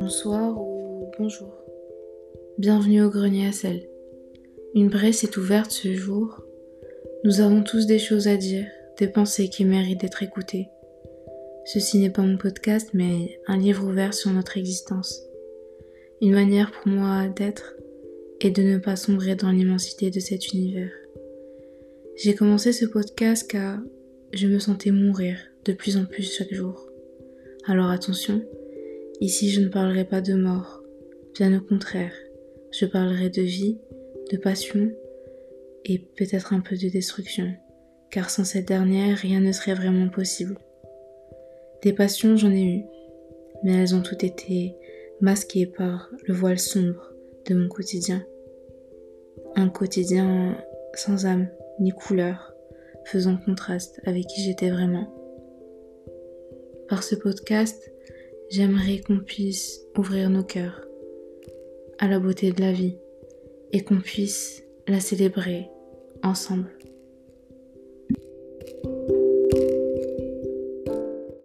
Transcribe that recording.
Bonsoir ou bonjour. Bienvenue au grenier à sel. Une braie s'est ouverte ce jour. Nous avons tous des choses à dire, des pensées qui méritent d'être écoutées. Ceci n'est pas mon podcast, mais un livre ouvert sur notre existence. Une manière pour moi d'être et de ne pas sombrer dans l'immensité de cet univers. J'ai commencé ce podcast car je me sentais mourir de plus en plus chaque jour. Alors attention, ici je ne parlerai pas de mort, bien au contraire, je parlerai de vie, de passion et peut-être un peu de destruction, car sans cette dernière, rien ne serait vraiment possible. Des passions, j'en ai eu, mais elles ont toutes été masquées par le voile sombre de mon quotidien. Un quotidien sans âme ni couleur, faisant contraste avec qui j'étais vraiment. Par ce podcast, j'aimerais qu'on puisse ouvrir nos cœurs à la beauté de la vie et qu'on puisse la célébrer ensemble.